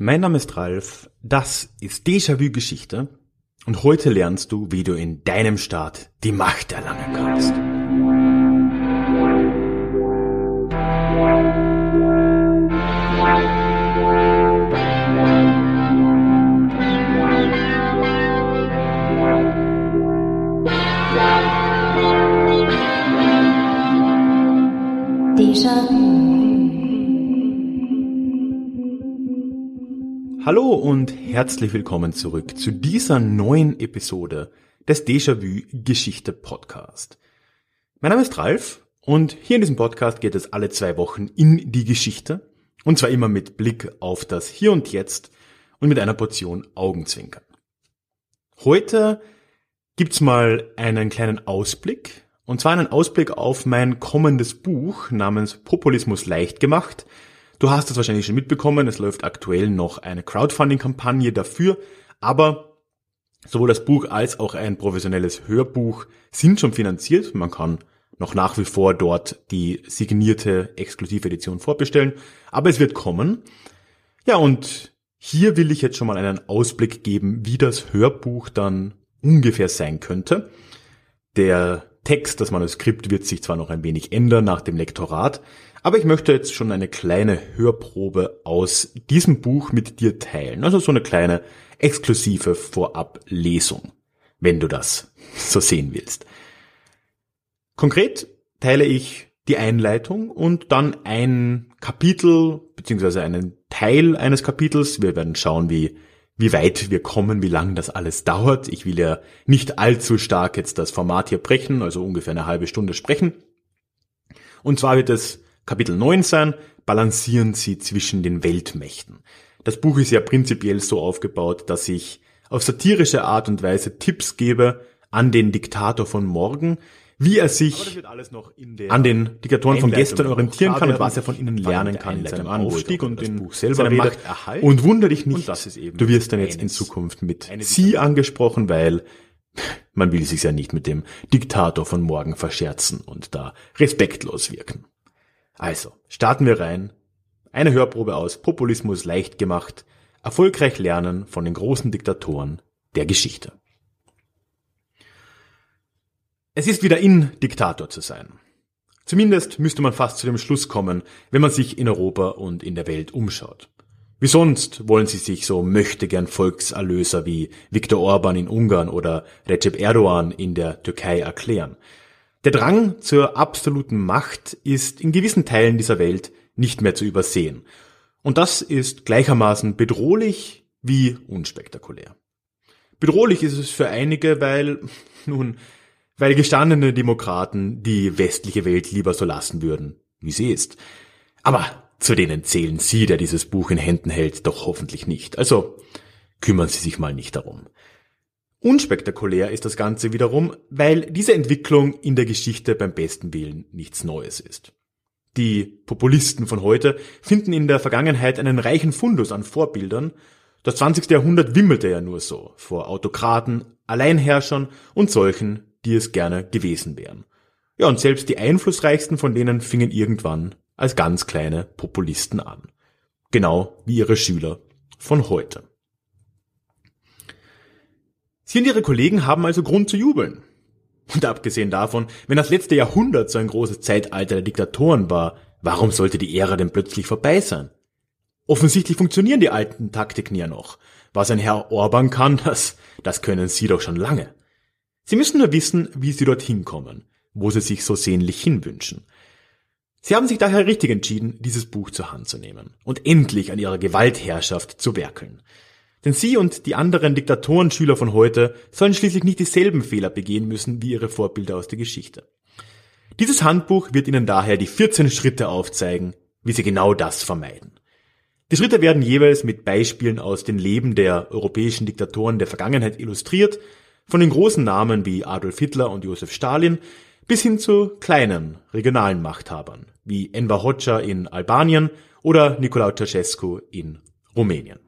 Mein Name ist Ralf, das ist Déjà-vu Geschichte und heute lernst du, wie du in deinem Staat die Macht erlangen kannst. Hallo und herzlich willkommen zurück zu dieser neuen Episode des Déjà-vu Geschichte Podcast. Mein Name ist Ralf und hier in diesem Podcast geht es alle zwei Wochen in die Geschichte und zwar immer mit Blick auf das Hier und Jetzt und mit einer Portion Augenzwinkern. Heute gibt's mal einen kleinen Ausblick und zwar einen Ausblick auf mein kommendes Buch namens Populismus leicht gemacht – Du hast es wahrscheinlich schon mitbekommen, es läuft aktuell noch eine Crowdfunding-Kampagne dafür, aber sowohl das Buch als auch ein professionelles Hörbuch sind schon finanziert. Man kann noch nach wie vor dort die signierte exklusive Edition vorbestellen, aber es wird kommen. Ja, und hier will ich jetzt schon mal einen Ausblick geben, wie das Hörbuch dann ungefähr sein könnte. Der Text, das Manuskript wird sich zwar noch ein wenig ändern nach dem Lektorat, aber ich möchte jetzt schon eine kleine Hörprobe aus diesem Buch mit dir teilen. Also so eine kleine exklusive Vorablesung, wenn du das so sehen willst. Konkret teile ich die Einleitung und dann ein Kapitel beziehungsweise einen Teil eines Kapitels. Wir werden schauen, wie, wie weit wir kommen, wie lang das alles dauert. Ich will ja nicht allzu stark jetzt das Format hier brechen, also ungefähr eine halbe Stunde sprechen. Und zwar wird es Kapitel 19 balancieren sie zwischen den Weltmächten. Das Buch ist ja prinzipiell so aufgebaut, dass ich auf satirische Art und Weise Tipps gebe an den Diktator von morgen, wie er sich an den Diktatoren von gestern orientieren kann und was er von ihnen lernen kann in seinem Aufstieg und in Buch selber Macht. Und wundere dich nicht, du wirst dann jetzt in Zukunft mit sie angesprochen, weil man will sich ja nicht mit dem Diktator von morgen verscherzen und da respektlos wirken. Also, starten wir rein. Eine Hörprobe aus Populismus leicht gemacht. Erfolgreich lernen von den großen Diktatoren der Geschichte. Es ist wieder in, Diktator zu sein. Zumindest müsste man fast zu dem Schluss kommen, wenn man sich in Europa und in der Welt umschaut. Wie sonst wollen sie sich so möchte gern Volkserlöser wie Viktor Orban in Ungarn oder Recep Erdogan in der Türkei erklären. Der Drang zur absoluten Macht ist in gewissen Teilen dieser Welt nicht mehr zu übersehen. Und das ist gleichermaßen bedrohlich wie unspektakulär. Bedrohlich ist es für einige, weil, nun, weil gestandene Demokraten die westliche Welt lieber so lassen würden, wie sie ist. Aber zu denen zählen Sie, der dieses Buch in Händen hält, doch hoffentlich nicht. Also kümmern Sie sich mal nicht darum. Unspektakulär ist das Ganze wiederum, weil diese Entwicklung in der Geschichte beim besten Willen nichts Neues ist. Die Populisten von heute finden in der Vergangenheit einen reichen Fundus an Vorbildern. Das 20. Jahrhundert wimmelte ja nur so vor Autokraten, Alleinherrschern und solchen, die es gerne gewesen wären. Ja, und selbst die einflussreichsten von denen fingen irgendwann als ganz kleine Populisten an. Genau wie ihre Schüler von heute. Sie und ihre Kollegen haben also Grund zu jubeln. Und abgesehen davon, wenn das letzte Jahrhundert so ein großes Zeitalter der Diktatoren war, warum sollte die Ära denn plötzlich vorbei sein? Offensichtlich funktionieren die alten Taktiken ja noch. Was ein Herr Orban kann, das, das können Sie doch schon lange. Sie müssen nur wissen, wie Sie dorthin kommen, wo Sie sich so sehnlich hinwünschen. Sie haben sich daher richtig entschieden, dieses Buch zur Hand zu nehmen und endlich an ihrer Gewaltherrschaft zu werkeln. Denn sie und die anderen Diktatorenschüler von heute sollen schließlich nicht dieselben Fehler begehen müssen wie ihre Vorbilder aus der Geschichte. Dieses Handbuch wird Ihnen daher die 14 Schritte aufzeigen, wie Sie genau das vermeiden. Die Schritte werden jeweils mit Beispielen aus den Leben der europäischen Diktatoren der Vergangenheit illustriert, von den großen Namen wie Adolf Hitler und Josef Stalin bis hin zu kleinen regionalen Machthabern wie Enver Hoxha in Albanien oder Nicolae Ceausescu in Rumänien.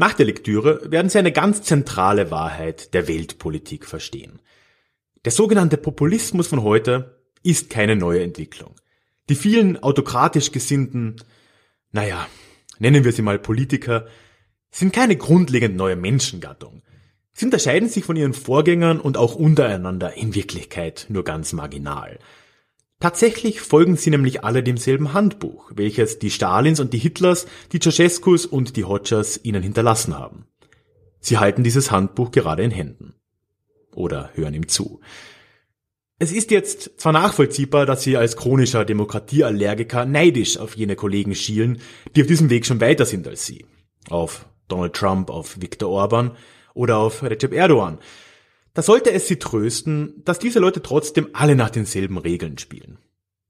Nach der Lektüre werden Sie eine ganz zentrale Wahrheit der Weltpolitik verstehen. Der sogenannte Populismus von heute ist keine neue Entwicklung. Die vielen autokratisch gesinnten, naja, nennen wir sie mal Politiker, sind keine grundlegend neue Menschengattung. Sie unterscheiden sich von ihren Vorgängern und auch untereinander in Wirklichkeit nur ganz marginal. Tatsächlich folgen sie nämlich alle demselben Handbuch, welches die Stalins und die Hitlers, die Ceausescus und die Hodgers ihnen hinterlassen haben. Sie halten dieses Handbuch gerade in Händen. Oder hören ihm zu. Es ist jetzt zwar nachvollziehbar, dass sie als chronischer Demokratieallergiker neidisch auf jene Kollegen schielen, die auf diesem Weg schon weiter sind als sie. Auf Donald Trump, auf Viktor Orban oder auf Recep Erdogan, da sollte es Sie trösten, dass diese Leute trotzdem alle nach denselben Regeln spielen.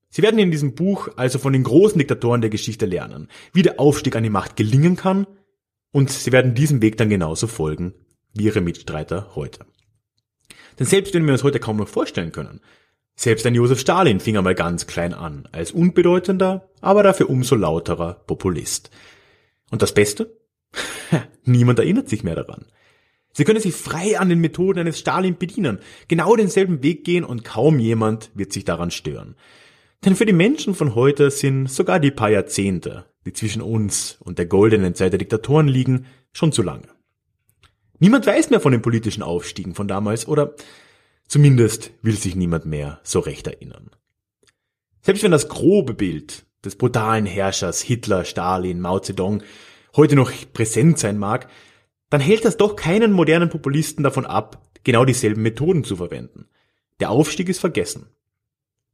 Sie werden in diesem Buch also von den großen Diktatoren der Geschichte lernen, wie der Aufstieg an die Macht gelingen kann, und sie werden diesem Weg dann genauso folgen wie ihre Mitstreiter heute. Denn selbst wenn wir uns heute kaum noch vorstellen können, selbst ein Josef Stalin fing einmal ganz klein an, als unbedeutender, aber dafür umso lauterer Populist. Und das Beste? Niemand erinnert sich mehr daran. Sie können sich frei an den Methoden eines Stalin bedienen, genau denselben Weg gehen und kaum jemand wird sich daran stören. Denn für die Menschen von heute sind sogar die paar Jahrzehnte, die zwischen uns und der goldenen Zeit der Diktatoren liegen, schon zu lange. Niemand weiß mehr von den politischen Aufstiegen von damals oder zumindest will sich niemand mehr so recht erinnern. Selbst wenn das grobe Bild des brutalen Herrschers Hitler, Stalin, Mao Zedong heute noch präsent sein mag, dann hält das doch keinen modernen Populisten davon ab, genau dieselben Methoden zu verwenden. Der Aufstieg ist vergessen.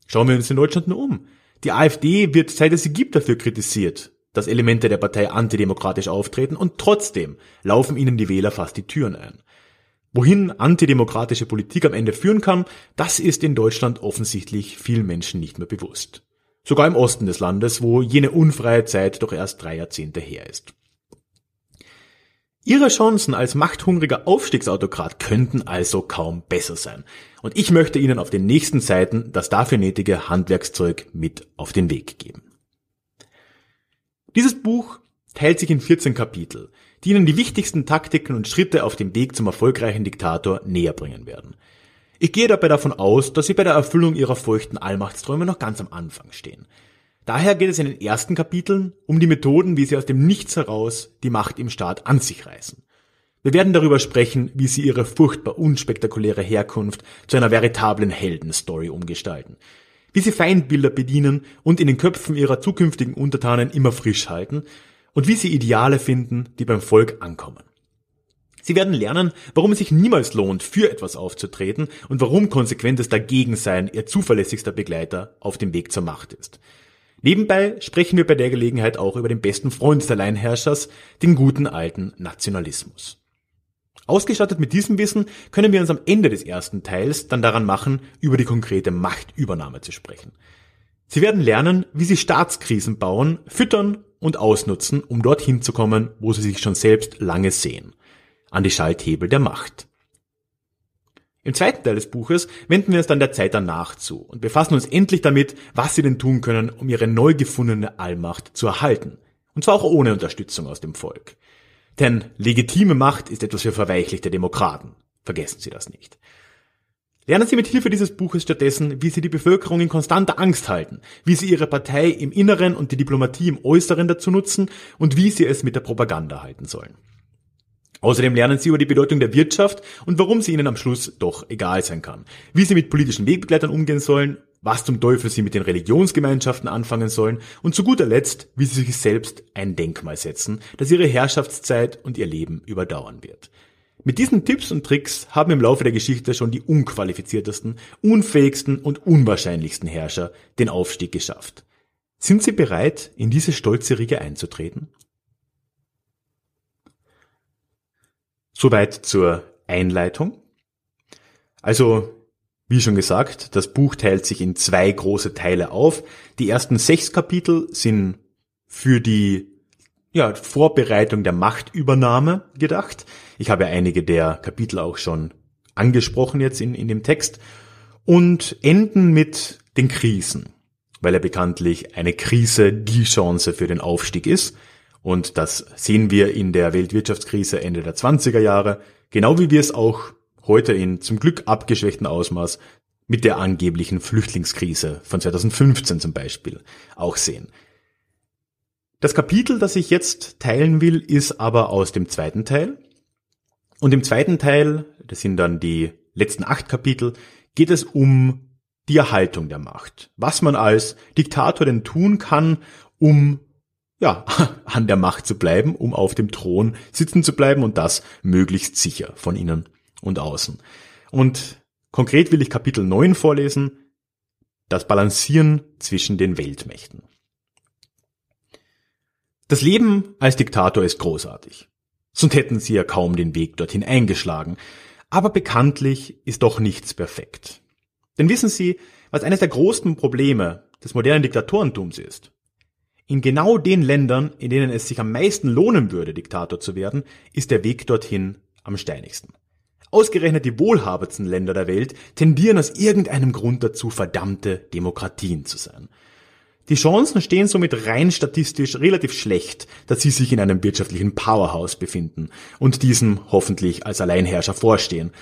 Schauen wir uns in Deutschland nur um. Die AfD wird, seit es sie gibt, dafür kritisiert, dass Elemente der Partei antidemokratisch auftreten und trotzdem laufen ihnen die Wähler fast die Türen ein. Wohin antidemokratische Politik am Ende führen kann, das ist in Deutschland offensichtlich vielen Menschen nicht mehr bewusst. Sogar im Osten des Landes, wo jene unfreie Zeit doch erst drei Jahrzehnte her ist. Ihre Chancen als machthungriger Aufstiegsautokrat könnten also kaum besser sein. Und ich möchte Ihnen auf den nächsten Seiten das dafür nötige Handwerkszeug mit auf den Weg geben. Dieses Buch teilt sich in 14 Kapitel, die Ihnen die wichtigsten Taktiken und Schritte auf dem Weg zum erfolgreichen Diktator näher bringen werden. Ich gehe dabei davon aus, dass Sie bei der Erfüllung Ihrer feuchten Allmachtsträume noch ganz am Anfang stehen. Daher geht es in den ersten Kapiteln um die Methoden, wie sie aus dem Nichts heraus die Macht im Staat an sich reißen. Wir werden darüber sprechen, wie sie ihre furchtbar unspektakuläre Herkunft zu einer veritablen Heldenstory umgestalten, wie sie Feindbilder bedienen und in den Köpfen ihrer zukünftigen Untertanen immer frisch halten und wie sie Ideale finden, die beim Volk ankommen. Sie werden lernen, warum es sich niemals lohnt, für etwas aufzutreten und warum konsequentes Dagegensein ihr zuverlässigster Begleiter auf dem Weg zur Macht ist. Nebenbei sprechen wir bei der Gelegenheit auch über den besten Freund des Alleinherrschers, den guten alten Nationalismus. Ausgestattet mit diesem Wissen können wir uns am Ende des ersten Teils dann daran machen, über die konkrete Machtübernahme zu sprechen. Sie werden lernen, wie Sie Staatskrisen bauen, füttern und ausnutzen, um dorthin zu kommen, wo Sie sich schon selbst lange sehen. An die Schalthebel der Macht. Im zweiten Teil des Buches wenden wir uns dann der Zeit danach zu und befassen uns endlich damit, was sie denn tun können, um ihre neu gefundene Allmacht zu erhalten. Und zwar auch ohne Unterstützung aus dem Volk. Denn legitime Macht ist etwas für verweichlichte Demokraten. Vergessen Sie das nicht. Lernen Sie mit Hilfe dieses Buches stattdessen, wie Sie die Bevölkerung in konstanter Angst halten, wie Sie Ihre Partei im Inneren und die Diplomatie im Äußeren dazu nutzen und wie Sie es mit der Propaganda halten sollen. Außerdem lernen Sie über die Bedeutung der Wirtschaft und warum sie Ihnen am Schluss doch egal sein kann. Wie Sie mit politischen Wegbegleitern umgehen sollen, was zum Teufel Sie mit den Religionsgemeinschaften anfangen sollen und zu guter Letzt, wie Sie sich selbst ein Denkmal setzen, das Ihre Herrschaftszeit und Ihr Leben überdauern wird. Mit diesen Tipps und Tricks haben im Laufe der Geschichte schon die unqualifiziertesten, unfähigsten und unwahrscheinlichsten Herrscher den Aufstieg geschafft. Sind Sie bereit, in diese stolze Riege einzutreten? Soweit zur Einleitung. Also, wie schon gesagt, das Buch teilt sich in zwei große Teile auf. Die ersten sechs Kapitel sind für die ja, Vorbereitung der Machtübernahme gedacht. Ich habe einige der Kapitel auch schon angesprochen jetzt in, in dem Text und enden mit den Krisen, weil er bekanntlich eine Krise die Chance für den Aufstieg ist. Und das sehen wir in der Weltwirtschaftskrise Ende der 20er Jahre, genau wie wir es auch heute in zum Glück abgeschwächten Ausmaß mit der angeblichen Flüchtlingskrise von 2015 zum Beispiel auch sehen. Das Kapitel, das ich jetzt teilen will, ist aber aus dem zweiten Teil. Und im zweiten Teil, das sind dann die letzten acht Kapitel, geht es um die Erhaltung der Macht. Was man als Diktator denn tun kann, um ja, an der Macht zu bleiben, um auf dem Thron sitzen zu bleiben und das möglichst sicher von innen und außen. Und konkret will ich Kapitel 9 vorlesen, das Balancieren zwischen den Weltmächten. Das Leben als Diktator ist großartig. Sonst hätten sie ja kaum den Weg dorthin eingeschlagen. Aber bekanntlich ist doch nichts perfekt. Denn wissen Sie, was eines der großen Probleme des modernen Diktatorentums ist? In genau den Ländern, in denen es sich am meisten lohnen würde, Diktator zu werden, ist der Weg dorthin am steinigsten. Ausgerechnet die wohlhabendsten Länder der Welt tendieren aus irgendeinem Grund dazu, verdammte Demokratien zu sein. Die Chancen stehen somit rein statistisch relativ schlecht, dass sie sich in einem wirtschaftlichen Powerhouse befinden und diesem hoffentlich als Alleinherrscher vorstehen.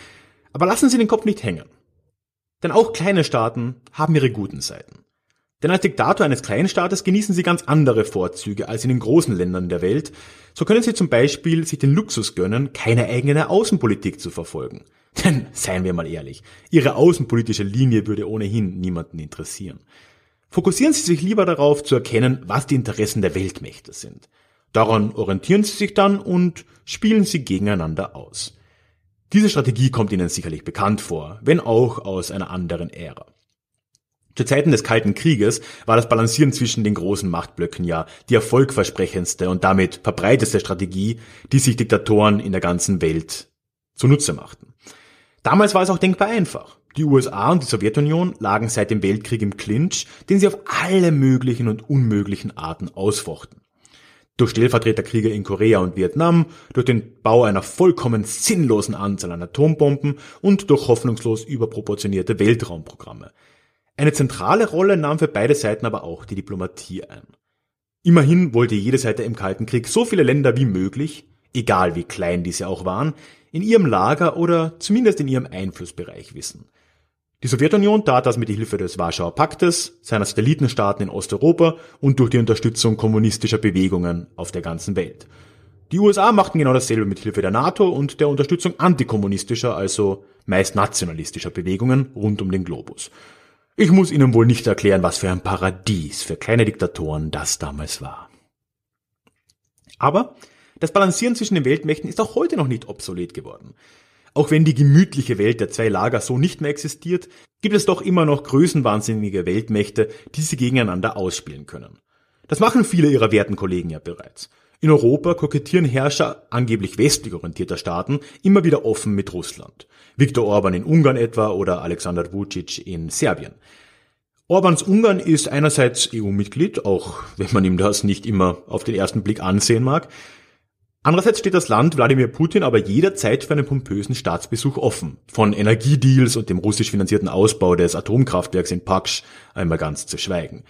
Aber lassen Sie den Kopf nicht hängen. Denn auch kleine Staaten haben ihre guten Seiten. Denn als Diktator eines kleinen Staates genießen sie ganz andere Vorzüge als in den großen Ländern der Welt. So können sie zum Beispiel sich den Luxus gönnen, keine eigene Außenpolitik zu verfolgen. Denn, seien wir mal ehrlich, ihre außenpolitische Linie würde ohnehin niemanden interessieren. Fokussieren Sie sich lieber darauf zu erkennen, was die Interessen der Weltmächte sind. Daran orientieren Sie sich dann und spielen sie gegeneinander aus. Diese Strategie kommt Ihnen sicherlich bekannt vor, wenn auch aus einer anderen Ära. Zu Zeiten des Kalten Krieges war das Balancieren zwischen den großen Machtblöcken ja die erfolgversprechendste und damit verbreiteste Strategie, die sich Diktatoren in der ganzen Welt zunutze machten. Damals war es auch denkbar einfach. Die USA und die Sowjetunion lagen seit dem Weltkrieg im Clinch, den sie auf alle möglichen und unmöglichen Arten ausfochten. Durch Stellvertreterkriege in Korea und Vietnam, durch den Bau einer vollkommen sinnlosen Anzahl an Atombomben und durch hoffnungslos überproportionierte Weltraumprogramme. Eine zentrale Rolle nahm für beide Seiten aber auch die Diplomatie ein. Immerhin wollte jede Seite im Kalten Krieg so viele Länder wie möglich, egal wie klein diese auch waren, in ihrem Lager oder zumindest in ihrem Einflussbereich wissen. Die Sowjetunion tat das mit Hilfe des Warschauer Paktes, seiner Satellitenstaaten in Osteuropa und durch die Unterstützung kommunistischer Bewegungen auf der ganzen Welt. Die USA machten genau dasselbe mit Hilfe der NATO und der Unterstützung antikommunistischer, also meist nationalistischer Bewegungen rund um den Globus. Ich muss Ihnen wohl nicht erklären, was für ein Paradies für kleine Diktatoren das damals war. Aber das Balancieren zwischen den Weltmächten ist auch heute noch nicht obsolet geworden. Auch wenn die gemütliche Welt der zwei Lager so nicht mehr existiert, gibt es doch immer noch größenwahnsinnige Weltmächte, die sie gegeneinander ausspielen können. Das machen viele ihrer werten Kollegen ja bereits. In Europa kokettieren Herrscher angeblich westlich orientierter Staaten immer wieder offen mit Russland. Viktor Orban in Ungarn etwa oder Alexander Vucic in Serbien. Orbans Ungarn ist einerseits EU-Mitglied, auch wenn man ihm das nicht immer auf den ersten Blick ansehen mag, Andererseits steht das Land Wladimir Putin aber jederzeit für einen pompösen Staatsbesuch offen. Von Energiedeals und dem russisch finanzierten Ausbau des Atomkraftwerks in Paksch einmal ganz zu schweigen.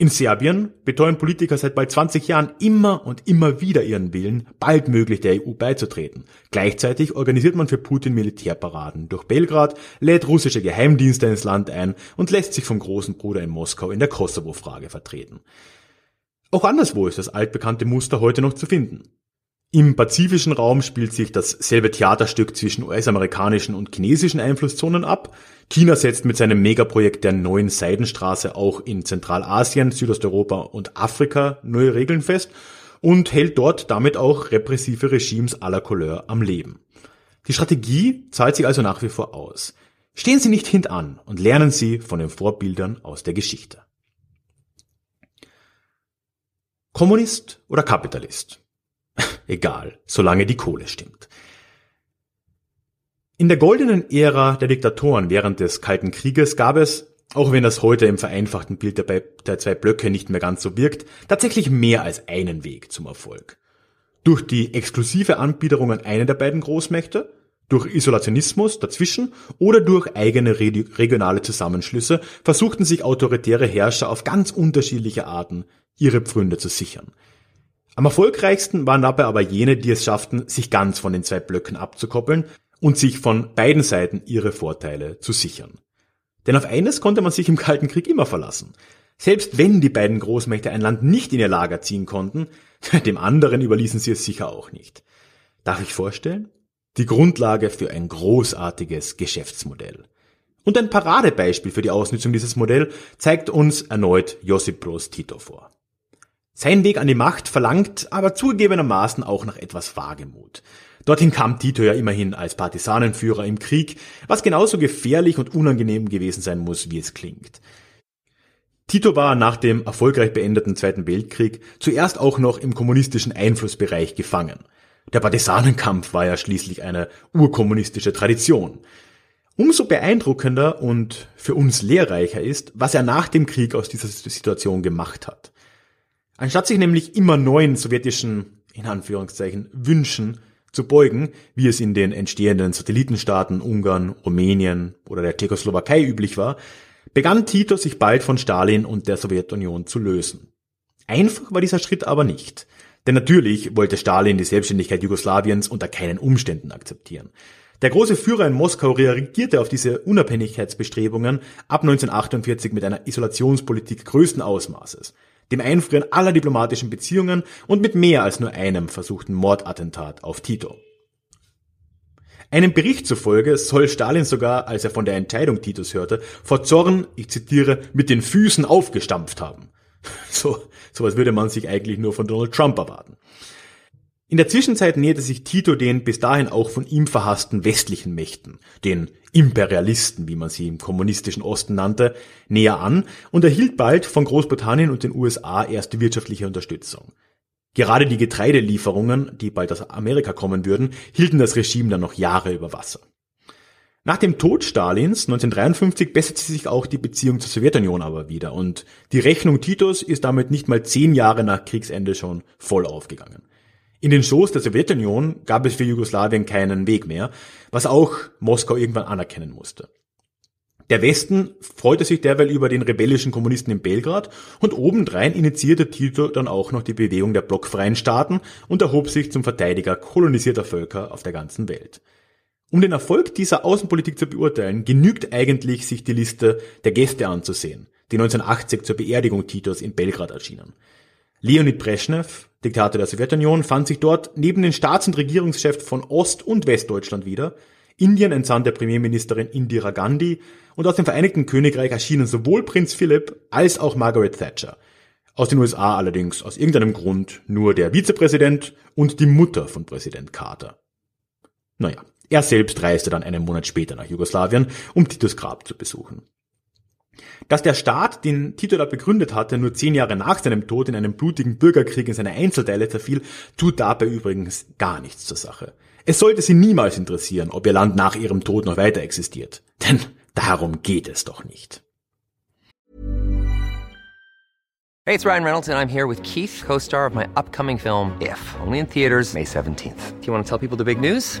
In Serbien beteuern Politiker seit bald 20 Jahren immer und immer wieder ihren Willen, baldmöglich der EU beizutreten. Gleichzeitig organisiert man für Putin Militärparaden durch Belgrad, lädt russische Geheimdienste ins Land ein und lässt sich vom großen Bruder in Moskau in der Kosovo-Frage vertreten. Auch anderswo ist das altbekannte Muster heute noch zu finden. Im pazifischen Raum spielt sich dasselbe Theaterstück zwischen US-amerikanischen und chinesischen Einflusszonen ab. China setzt mit seinem Megaprojekt der neuen Seidenstraße auch in Zentralasien, Südosteuropa und Afrika neue Regeln fest und hält dort damit auch repressive Regimes aller Couleur am Leben. Die Strategie zahlt sich also nach wie vor aus. Stehen Sie nicht hintan und lernen Sie von den Vorbildern aus der Geschichte. Kommunist oder Kapitalist? Egal, solange die Kohle stimmt. In der goldenen Ära der Diktatoren während des Kalten Krieges gab es, auch wenn das heute im vereinfachten Bild der, der zwei Blöcke nicht mehr ganz so wirkt, tatsächlich mehr als einen Weg zum Erfolg. Durch die exklusive Anbiederung an eine der beiden Großmächte, durch Isolationismus dazwischen oder durch eigene regionale Zusammenschlüsse versuchten sich autoritäre Herrscher auf ganz unterschiedliche Arten ihre Pfründe zu sichern. Am erfolgreichsten waren dabei aber jene, die es schafften, sich ganz von den zwei Blöcken abzukoppeln und sich von beiden Seiten ihre Vorteile zu sichern. Denn auf eines konnte man sich im Kalten Krieg immer verlassen. Selbst wenn die beiden Großmächte ein Land nicht in ihr Lager ziehen konnten, dem anderen überließen sie es sicher auch nicht. Darf ich vorstellen? Die Grundlage für ein großartiges Geschäftsmodell. Und ein Paradebeispiel für die Ausnutzung dieses Modells zeigt uns erneut Josip Broz Tito vor. Sein Weg an die Macht verlangt aber zugegebenermaßen auch nach etwas Wagemut. Dorthin kam Tito ja immerhin als Partisanenführer im Krieg, was genauso gefährlich und unangenehm gewesen sein muss, wie es klingt. Tito war nach dem erfolgreich beendeten Zweiten Weltkrieg zuerst auch noch im kommunistischen Einflussbereich gefangen. Der Partisanenkampf war ja schließlich eine urkommunistische Tradition. Umso beeindruckender und für uns lehrreicher ist, was er nach dem Krieg aus dieser Situation gemacht hat. Anstatt sich nämlich immer neuen sowjetischen, in Anführungszeichen, Wünschen zu beugen, wie es in den entstehenden Satellitenstaaten Ungarn, Rumänien oder der Tschechoslowakei üblich war, begann Tito sich bald von Stalin und der Sowjetunion zu lösen. Einfach war dieser Schritt aber nicht. Denn natürlich wollte Stalin die Selbstständigkeit Jugoslawiens unter keinen Umständen akzeptieren. Der große Führer in Moskau reagierte auf diese Unabhängigkeitsbestrebungen ab 1948 mit einer Isolationspolitik größten Ausmaßes, dem Einfrieren aller diplomatischen Beziehungen und mit mehr als nur einem versuchten Mordattentat auf Tito. Einem Bericht zufolge soll Stalin sogar, als er von der Entscheidung Titos hörte, vor Zorn, ich zitiere, mit den Füßen aufgestampft haben. So, sowas würde man sich eigentlich nur von Donald Trump erwarten. In der Zwischenzeit näherte sich Tito den bis dahin auch von ihm verhassten westlichen Mächten, den Imperialisten, wie man sie im kommunistischen Osten nannte, näher an und erhielt bald von Großbritannien und den USA erste wirtschaftliche Unterstützung. Gerade die Getreidelieferungen, die bald aus Amerika kommen würden, hielten das Regime dann noch Jahre über Wasser. Nach dem Tod Stalins 1953 besserte sich auch die Beziehung zur Sowjetunion aber wieder und die Rechnung Titos ist damit nicht mal zehn Jahre nach Kriegsende schon voll aufgegangen. In den Schoß der Sowjetunion gab es für Jugoslawien keinen Weg mehr, was auch Moskau irgendwann anerkennen musste. Der Westen freute sich derweil über den rebellischen Kommunisten in Belgrad und obendrein initiierte Tito dann auch noch die Bewegung der blockfreien Staaten und erhob sich zum Verteidiger kolonisierter Völker auf der ganzen Welt. Um den Erfolg dieser Außenpolitik zu beurteilen, genügt eigentlich, sich die Liste der Gäste anzusehen, die 1980 zur Beerdigung Titos in Belgrad erschienen. Leonid Brezhnev, Diktator der Sowjetunion, fand sich dort neben den Staats- und Regierungschefs von Ost- und Westdeutschland wieder. Indien entsandte Premierministerin Indira Gandhi und aus dem Vereinigten Königreich erschienen sowohl Prinz Philipp als auch Margaret Thatcher. Aus den USA allerdings aus irgendeinem Grund nur der Vizepräsident und die Mutter von Präsident Carter. Naja, er selbst reiste dann einen Monat später nach Jugoslawien, um Titus Grab zu besuchen. Dass der Staat, den Tito da begründet hatte, nur zehn Jahre nach seinem Tod in einem blutigen Bürgerkrieg in seine Einzelteile zerfiel, tut dabei übrigens gar nichts zur Sache. Es sollte sie niemals interessieren, ob ihr Land nach ihrem Tod noch weiter existiert. Denn darum geht es doch nicht. Hey, it's Ryan Reynolds and I'm here with Keith, co-star of my upcoming film If, only in theaters May 17th. Do you want to tell people the big news?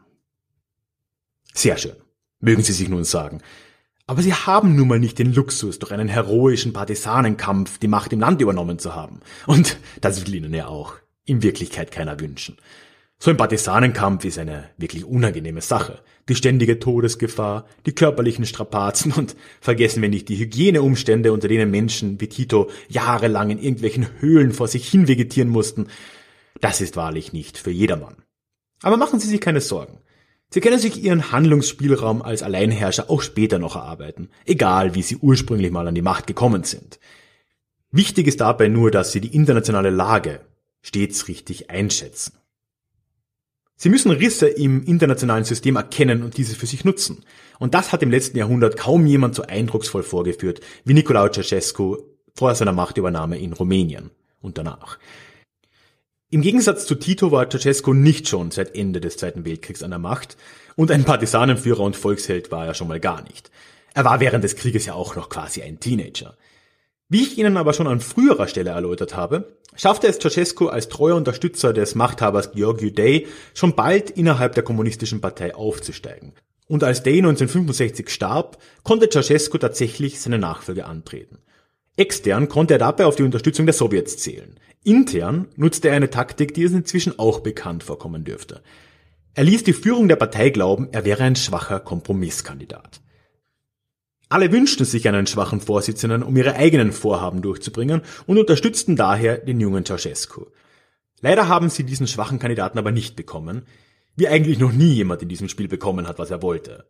Sehr schön, mögen Sie sich nun sagen. Aber sie haben nun mal nicht den Luxus, durch einen heroischen Partisanenkampf die Macht im Land übernommen zu haben. Und das will ihnen ja auch in Wirklichkeit keiner wünschen. So ein Partisanenkampf ist eine wirklich unangenehme Sache. Die ständige Todesgefahr, die körperlichen Strapazen und vergessen wir nicht die Hygieneumstände, unter denen Menschen wie Tito jahrelang in irgendwelchen Höhlen vor sich hin vegetieren mussten. Das ist wahrlich nicht für jedermann. Aber machen Sie sich keine Sorgen. Sie können sich ihren Handlungsspielraum als Alleinherrscher auch später noch erarbeiten, egal wie sie ursprünglich mal an die Macht gekommen sind. Wichtig ist dabei nur, dass sie die internationale Lage stets richtig einschätzen. Sie müssen Risse im internationalen System erkennen und diese für sich nutzen. Und das hat im letzten Jahrhundert kaum jemand so eindrucksvoll vorgeführt wie Nicolae Ceausescu vor seiner Machtübernahme in Rumänien und danach. Im Gegensatz zu Tito war Ceausescu nicht schon seit Ende des Zweiten Weltkriegs an der Macht und ein Partisanenführer und Volksheld war er schon mal gar nicht. Er war während des Krieges ja auch noch quasi ein Teenager. Wie ich Ihnen aber schon an früherer Stelle erläutert habe, schaffte es Ceausescu als treuer Unterstützer des Machthabers Georgiou Day schon bald innerhalb der kommunistischen Partei aufzusteigen. Und als Day 1965 starb, konnte Ceausescu tatsächlich seine Nachfolge antreten. Extern konnte er dabei auf die Unterstützung der Sowjets zählen. Intern nutzte er eine Taktik, die es inzwischen auch bekannt vorkommen dürfte. Er ließ die Führung der Partei glauben, er wäre ein schwacher Kompromisskandidat. Alle wünschten sich einen schwachen Vorsitzenden, um ihre eigenen Vorhaben durchzubringen und unterstützten daher den jungen Ceausescu. Leider haben sie diesen schwachen Kandidaten aber nicht bekommen, wie eigentlich noch nie jemand in diesem Spiel bekommen hat, was er wollte.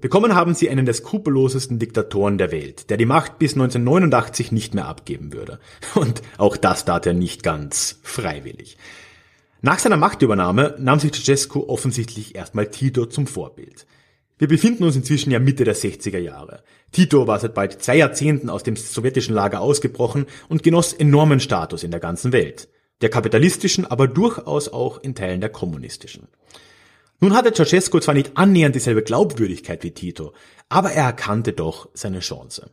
Bekommen haben sie einen der skrupellosesten Diktatoren der Welt, der die Macht bis 1989 nicht mehr abgeben würde. Und auch das tat er nicht ganz freiwillig. Nach seiner Machtübernahme nahm sich Ceausescu offensichtlich erstmal Tito zum Vorbild. Wir befinden uns inzwischen ja Mitte der 60er Jahre. Tito war seit bald zwei Jahrzehnten aus dem sowjetischen Lager ausgebrochen und genoss enormen Status in der ganzen Welt. Der kapitalistischen, aber durchaus auch in Teilen der kommunistischen. Nun hatte Ceausescu zwar nicht annähernd dieselbe Glaubwürdigkeit wie Tito, aber er erkannte doch seine Chance.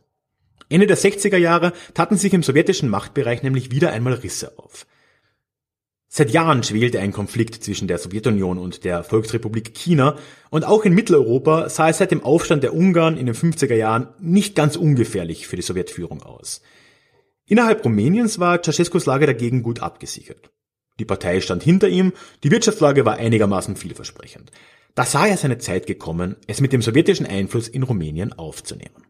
Ende der 60er Jahre taten sich im sowjetischen Machtbereich nämlich wieder einmal Risse auf. Seit Jahren schwelte ein Konflikt zwischen der Sowjetunion und der Volksrepublik China und auch in Mitteleuropa sah es seit dem Aufstand der Ungarn in den 50er Jahren nicht ganz ungefährlich für die Sowjetführung aus. Innerhalb Rumäniens war Ceausescus Lage dagegen gut abgesichert. Die Partei stand hinter ihm, die Wirtschaftslage war einigermaßen vielversprechend. Da sah er seine Zeit gekommen, es mit dem sowjetischen Einfluss in Rumänien aufzunehmen.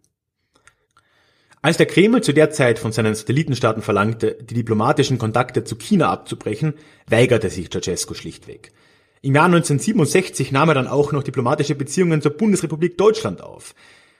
Als der Kreml zu der Zeit von seinen Satellitenstaaten verlangte, die diplomatischen Kontakte zu China abzubrechen, weigerte sich Ceausescu schlichtweg. Im Jahr 1967 nahm er dann auch noch diplomatische Beziehungen zur Bundesrepublik Deutschland auf.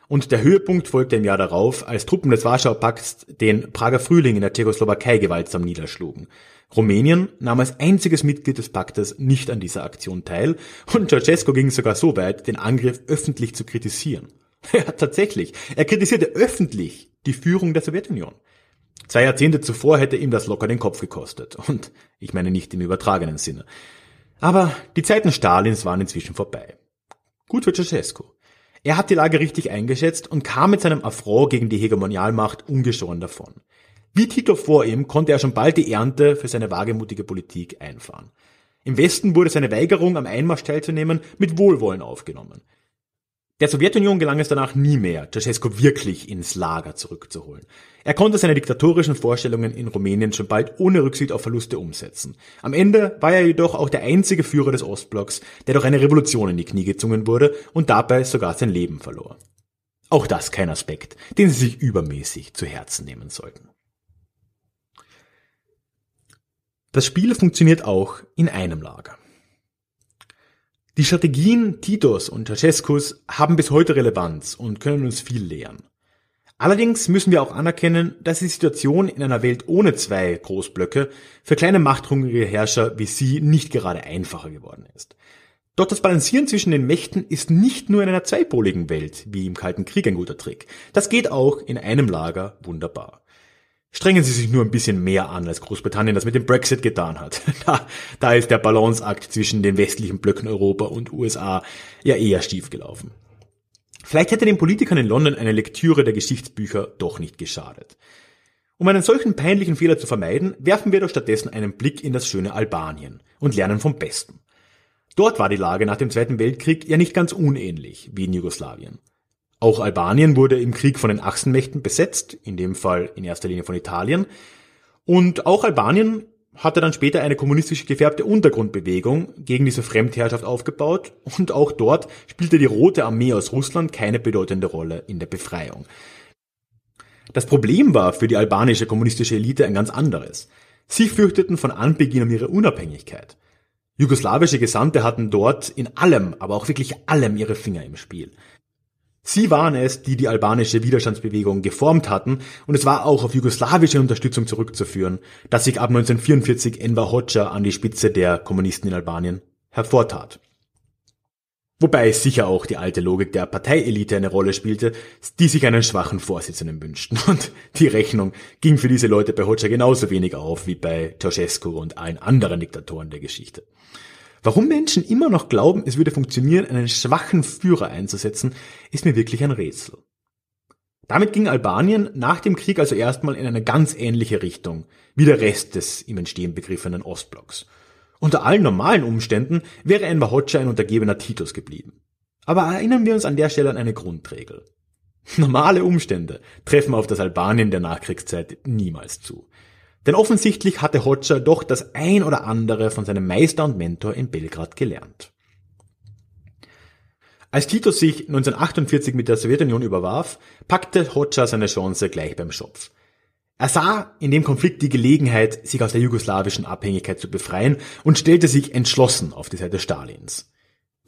Und der Höhepunkt folgte im Jahr darauf, als Truppen des Warschauer Pakts den Prager Frühling in der Tschechoslowakei gewaltsam niederschlugen. Rumänien nahm als einziges Mitglied des Paktes nicht an dieser Aktion teil und Ceausescu ging sogar so weit, den Angriff öffentlich zu kritisieren. Ja, tatsächlich. Er kritisierte öffentlich die Führung der Sowjetunion. Zwei Jahrzehnte zuvor hätte ihm das locker den Kopf gekostet. Und ich meine nicht im übertragenen Sinne. Aber die Zeiten Stalins waren inzwischen vorbei. Gut für Ceausescu. Er hat die Lage richtig eingeschätzt und kam mit seinem Affront gegen die Hegemonialmacht ungeschoren davon. Wie Tito vor ihm konnte er schon bald die Ernte für seine wagemutige Politik einfahren. Im Westen wurde seine Weigerung, am Einmarsch teilzunehmen, mit Wohlwollen aufgenommen. Der Sowjetunion gelang es danach nie mehr, Ceausescu wirklich ins Lager zurückzuholen. Er konnte seine diktatorischen Vorstellungen in Rumänien schon bald ohne Rücksicht auf Verluste umsetzen. Am Ende war er jedoch auch der einzige Führer des Ostblocks, der durch eine Revolution in die Knie gezwungen wurde und dabei sogar sein Leben verlor. Auch das kein Aspekt, den Sie sich übermäßig zu Herzen nehmen sollten. Das Spiel funktioniert auch in einem Lager. Die Strategien Titos und Ceausescus haben bis heute Relevanz und können uns viel lehren. Allerdings müssen wir auch anerkennen, dass die Situation in einer Welt ohne zwei Großblöcke für kleine machthungrige Herrscher wie sie nicht gerade einfacher geworden ist. Doch das Balancieren zwischen den Mächten ist nicht nur in einer zweipoligen Welt wie im Kalten Krieg ein guter Trick. Das geht auch in einem Lager wunderbar. Strengen Sie sich nur ein bisschen mehr an, als Großbritannien das mit dem Brexit getan hat. Da, da ist der Balanceakt zwischen den westlichen Blöcken Europa und USA ja eher schief gelaufen. Vielleicht hätte den Politikern in London eine Lektüre der Geschichtsbücher doch nicht geschadet. Um einen solchen peinlichen Fehler zu vermeiden, werfen wir doch stattdessen einen Blick in das schöne Albanien und lernen vom Besten. Dort war die Lage nach dem Zweiten Weltkrieg ja nicht ganz unähnlich wie in Jugoslawien. Auch Albanien wurde im Krieg von den Achsenmächten besetzt, in dem Fall in erster Linie von Italien. Und auch Albanien hatte dann später eine kommunistisch gefärbte Untergrundbewegung gegen diese Fremdherrschaft aufgebaut und auch dort spielte die Rote Armee aus Russland keine bedeutende Rolle in der Befreiung. Das Problem war für die albanische kommunistische Elite ein ganz anderes. Sie fürchteten von Anbeginn um ihre Unabhängigkeit. Jugoslawische Gesandte hatten dort in allem, aber auch wirklich allem ihre Finger im Spiel. Sie waren es, die die albanische Widerstandsbewegung geformt hatten und es war auch auf jugoslawische Unterstützung zurückzuführen, dass sich ab 1944 Enver Hoxha an die Spitze der Kommunisten in Albanien hervortat. Wobei sicher auch die alte Logik der Parteielite eine Rolle spielte, die sich einen schwachen Vorsitzenden wünschten. Und die Rechnung ging für diese Leute bei Hoxha genauso wenig auf wie bei Ceausescu und allen anderen Diktatoren der Geschichte. Warum Menschen immer noch glauben, es würde funktionieren, einen schwachen Führer einzusetzen, ist mir wirklich ein Rätsel. Damit ging Albanien nach dem Krieg also erstmal in eine ganz ähnliche Richtung wie der Rest des im Entstehen begriffenen Ostblocks. Unter allen normalen Umständen wäre Enver Hoxha ein untergebener Titus geblieben. Aber erinnern wir uns an der Stelle an eine Grundregel. Normale Umstände treffen auf das Albanien der Nachkriegszeit niemals zu. Denn offensichtlich hatte Hoxha doch das ein oder andere von seinem Meister und Mentor in Belgrad gelernt. Als Tito sich 1948 mit der Sowjetunion überwarf, packte Hoxha seine Chance gleich beim Schopf. Er sah in dem Konflikt die Gelegenheit, sich aus der jugoslawischen Abhängigkeit zu befreien und stellte sich entschlossen auf die Seite Stalins.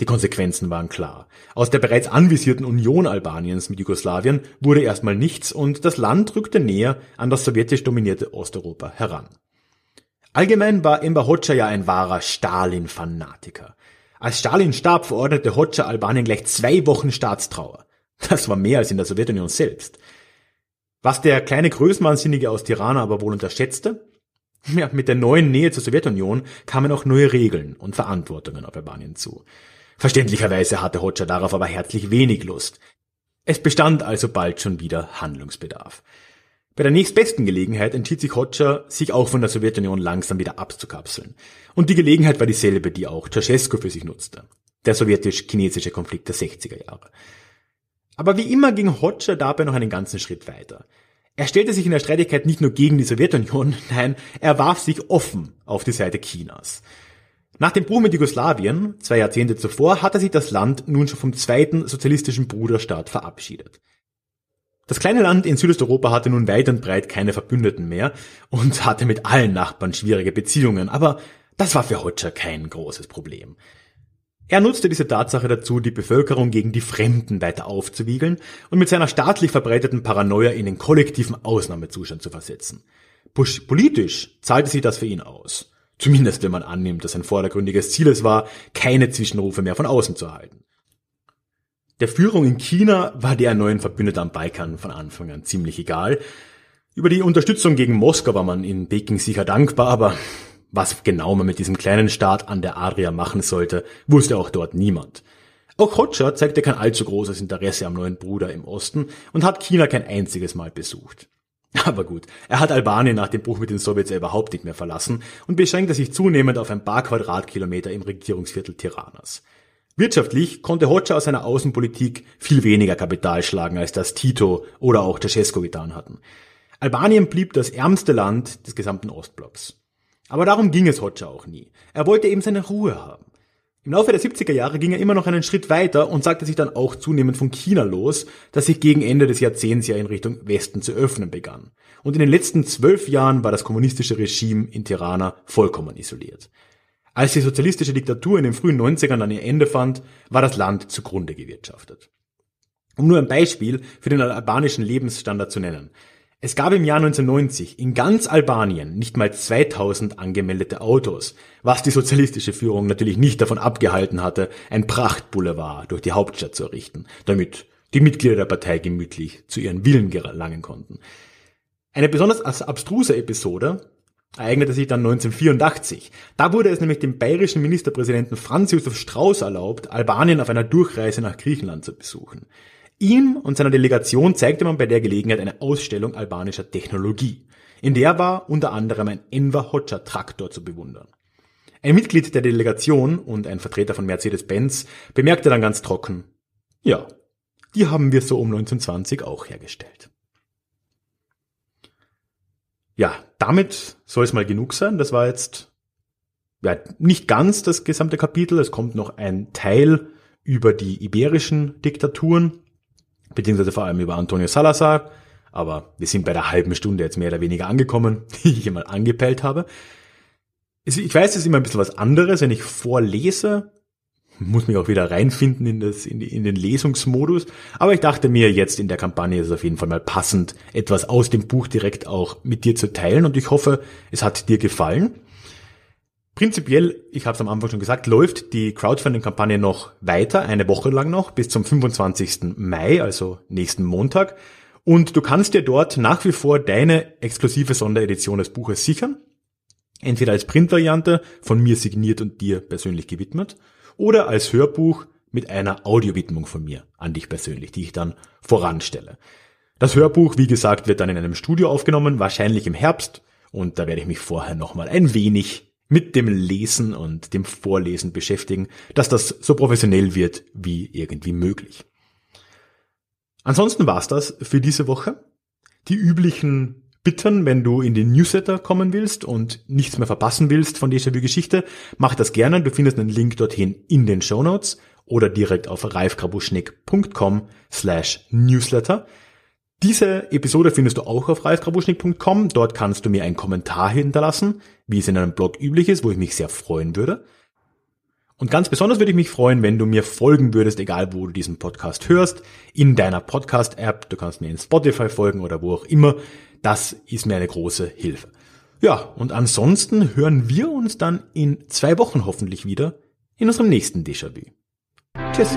Die Konsequenzen waren klar. Aus der bereits anvisierten Union Albaniens mit Jugoslawien wurde erstmal nichts und das Land rückte näher an das sowjetisch dominierte Osteuropa heran. Allgemein war Enver Hoxha ja ein wahrer Stalin-Fanatiker. Als Stalin starb, verordnete Hoxha Albanien gleich zwei Wochen Staatstrauer. Das war mehr als in der Sowjetunion selbst. Was der kleine Größenwahnsinnige aus Tirana aber wohl unterschätzte, ja, mit der neuen Nähe zur Sowjetunion kamen auch neue Regeln und Verantwortungen auf Albanien zu. Verständlicherweise hatte Hoxha darauf aber herzlich wenig Lust. Es bestand also bald schon wieder Handlungsbedarf. Bei der nächstbesten Gelegenheit entschied sich Hoxha, sich auch von der Sowjetunion langsam wieder abzukapseln. Und die Gelegenheit war dieselbe, die auch Ceausescu für sich nutzte. Der sowjetisch-chinesische Konflikt der 60er Jahre. Aber wie immer ging Hoxha dabei noch einen ganzen Schritt weiter. Er stellte sich in der Streitigkeit nicht nur gegen die Sowjetunion, nein, er warf sich offen auf die Seite Chinas. Nach dem Bruch mit Jugoslawien, zwei Jahrzehnte zuvor, hatte sich das Land nun schon vom zweiten sozialistischen Bruderstaat verabschiedet. Das kleine Land in Südosteuropa hatte nun weit und breit keine Verbündeten mehr und hatte mit allen Nachbarn schwierige Beziehungen, aber das war für Hoxha kein großes Problem. Er nutzte diese Tatsache dazu, die Bevölkerung gegen die Fremden weiter aufzuwiegeln und mit seiner staatlich verbreiteten Paranoia in den kollektiven Ausnahmezustand zu versetzen. Politisch zahlte sich das für ihn aus. Zumindest wenn man annimmt, dass ein vordergründiges Ziel es war, keine Zwischenrufe mehr von außen zu erhalten. Der Führung in China war der neuen Verbündete am Balkan von Anfang an ziemlich egal. Über die Unterstützung gegen Moskau war man in Peking sicher dankbar, aber was genau man mit diesem kleinen Staat an der Adria machen sollte, wusste auch dort niemand. Auch Hoxha zeigte kein allzu großes Interesse am neuen Bruder im Osten und hat China kein einziges Mal besucht. Aber gut, er hat Albanien nach dem Bruch mit den Sowjets überhaupt nicht mehr verlassen und beschränkte sich zunehmend auf ein paar Quadratkilometer im Regierungsviertel Tiranas. Wirtschaftlich konnte Hoxha aus seiner Außenpolitik viel weniger Kapital schlagen, als das Tito oder auch Ceausescu getan hatten. Albanien blieb das ärmste Land des gesamten Ostblocks. Aber darum ging es Hoxha auch nie. Er wollte eben seine Ruhe haben. Im Laufe der 70er Jahre ging er immer noch einen Schritt weiter und sagte sich dann auch zunehmend von China los, das sich gegen Ende des Jahrzehnts ja in Richtung Westen zu öffnen begann. Und in den letzten zwölf Jahren war das kommunistische Regime in Tirana vollkommen isoliert. Als die sozialistische Diktatur in den frühen 90ern dann ihr Ende fand, war das Land zugrunde gewirtschaftet. Um nur ein Beispiel für den albanischen Lebensstandard zu nennen. Es gab im Jahr 1990 in ganz Albanien nicht mal 2000 angemeldete Autos, was die sozialistische Führung natürlich nicht davon abgehalten hatte, ein Prachtboulevard durch die Hauptstadt zu errichten, damit die Mitglieder der Partei gemütlich zu ihren Villen gelangen konnten. Eine besonders abstruse Episode ereignete sich dann 1984. Da wurde es nämlich dem bayerischen Ministerpräsidenten Franz Josef Strauß erlaubt, Albanien auf einer Durchreise nach Griechenland zu besuchen. Ihm und seiner Delegation zeigte man bei der Gelegenheit eine Ausstellung albanischer Technologie. In der war unter anderem ein Enver Hoxha Traktor zu bewundern. Ein Mitglied der Delegation und ein Vertreter von Mercedes-Benz bemerkte dann ganz trocken, ja, die haben wir so um 1920 auch hergestellt. Ja, damit soll es mal genug sein. Das war jetzt ja, nicht ganz das gesamte Kapitel. Es kommt noch ein Teil über die iberischen Diktaturen beziehungsweise vor allem über Antonio Salazar. Aber wir sind bei der halben Stunde jetzt mehr oder weniger angekommen, die ich einmal angepellt habe. Ich weiß, es ist immer ein bisschen was anderes, wenn ich vorlese, muss mich auch wieder reinfinden in, das, in, in den Lesungsmodus. Aber ich dachte mir, jetzt in der Kampagne ist es auf jeden Fall mal passend, etwas aus dem Buch direkt auch mit dir zu teilen. Und ich hoffe, es hat dir gefallen. Prinzipiell, ich habe es am Anfang schon gesagt, läuft die Crowdfunding-Kampagne noch weiter, eine Woche lang noch, bis zum 25. Mai, also nächsten Montag. Und du kannst dir dort nach wie vor deine exklusive Sonderedition des Buches sichern. Entweder als Printvariante, von mir signiert und dir persönlich gewidmet, oder als Hörbuch mit einer Audiowidmung von mir an dich persönlich, die ich dann voranstelle. Das Hörbuch, wie gesagt, wird dann in einem Studio aufgenommen, wahrscheinlich im Herbst, und da werde ich mich vorher nochmal ein wenig mit dem Lesen und dem Vorlesen beschäftigen, dass das so professionell wird wie irgendwie möglich. Ansonsten war's das für diese Woche. Die üblichen Bitten, wenn du in den Newsletter kommen willst und nichts mehr verpassen willst von Déjà-vu Geschichte, mach das gerne. Du findest einen Link dorthin in den Show Notes oder direkt auf ralfgrabuschnick.com slash newsletter. Diese Episode findest du auch auf ralfgrabuschnick.com. Dort kannst du mir einen Kommentar hinterlassen, wie es in einem Blog üblich ist, wo ich mich sehr freuen würde. Und ganz besonders würde ich mich freuen, wenn du mir folgen würdest, egal wo du diesen Podcast hörst, in deiner Podcast-App. Du kannst mir in Spotify folgen oder wo auch immer. Das ist mir eine große Hilfe. Ja, und ansonsten hören wir uns dann in zwei Wochen hoffentlich wieder in unserem nächsten Déjà-vu. Tschüss.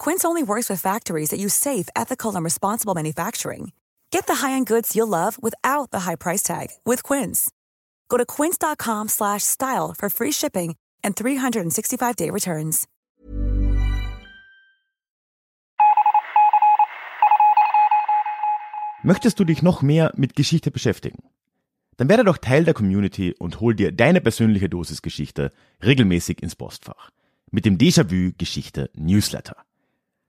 Quince only works with factories that use safe, ethical, and responsible manufacturing. Get the high-end goods you'll love without the high price tag with Quince. Go to quince.com/style for free shipping and 365-day returns. Möchtest du dich noch mehr mit Geschichte beschäftigen? Dann werde doch Teil der Community und hol dir deine persönliche Dosis Geschichte regelmäßig ins Postfach mit dem Déjà-vu Geschichte Newsletter.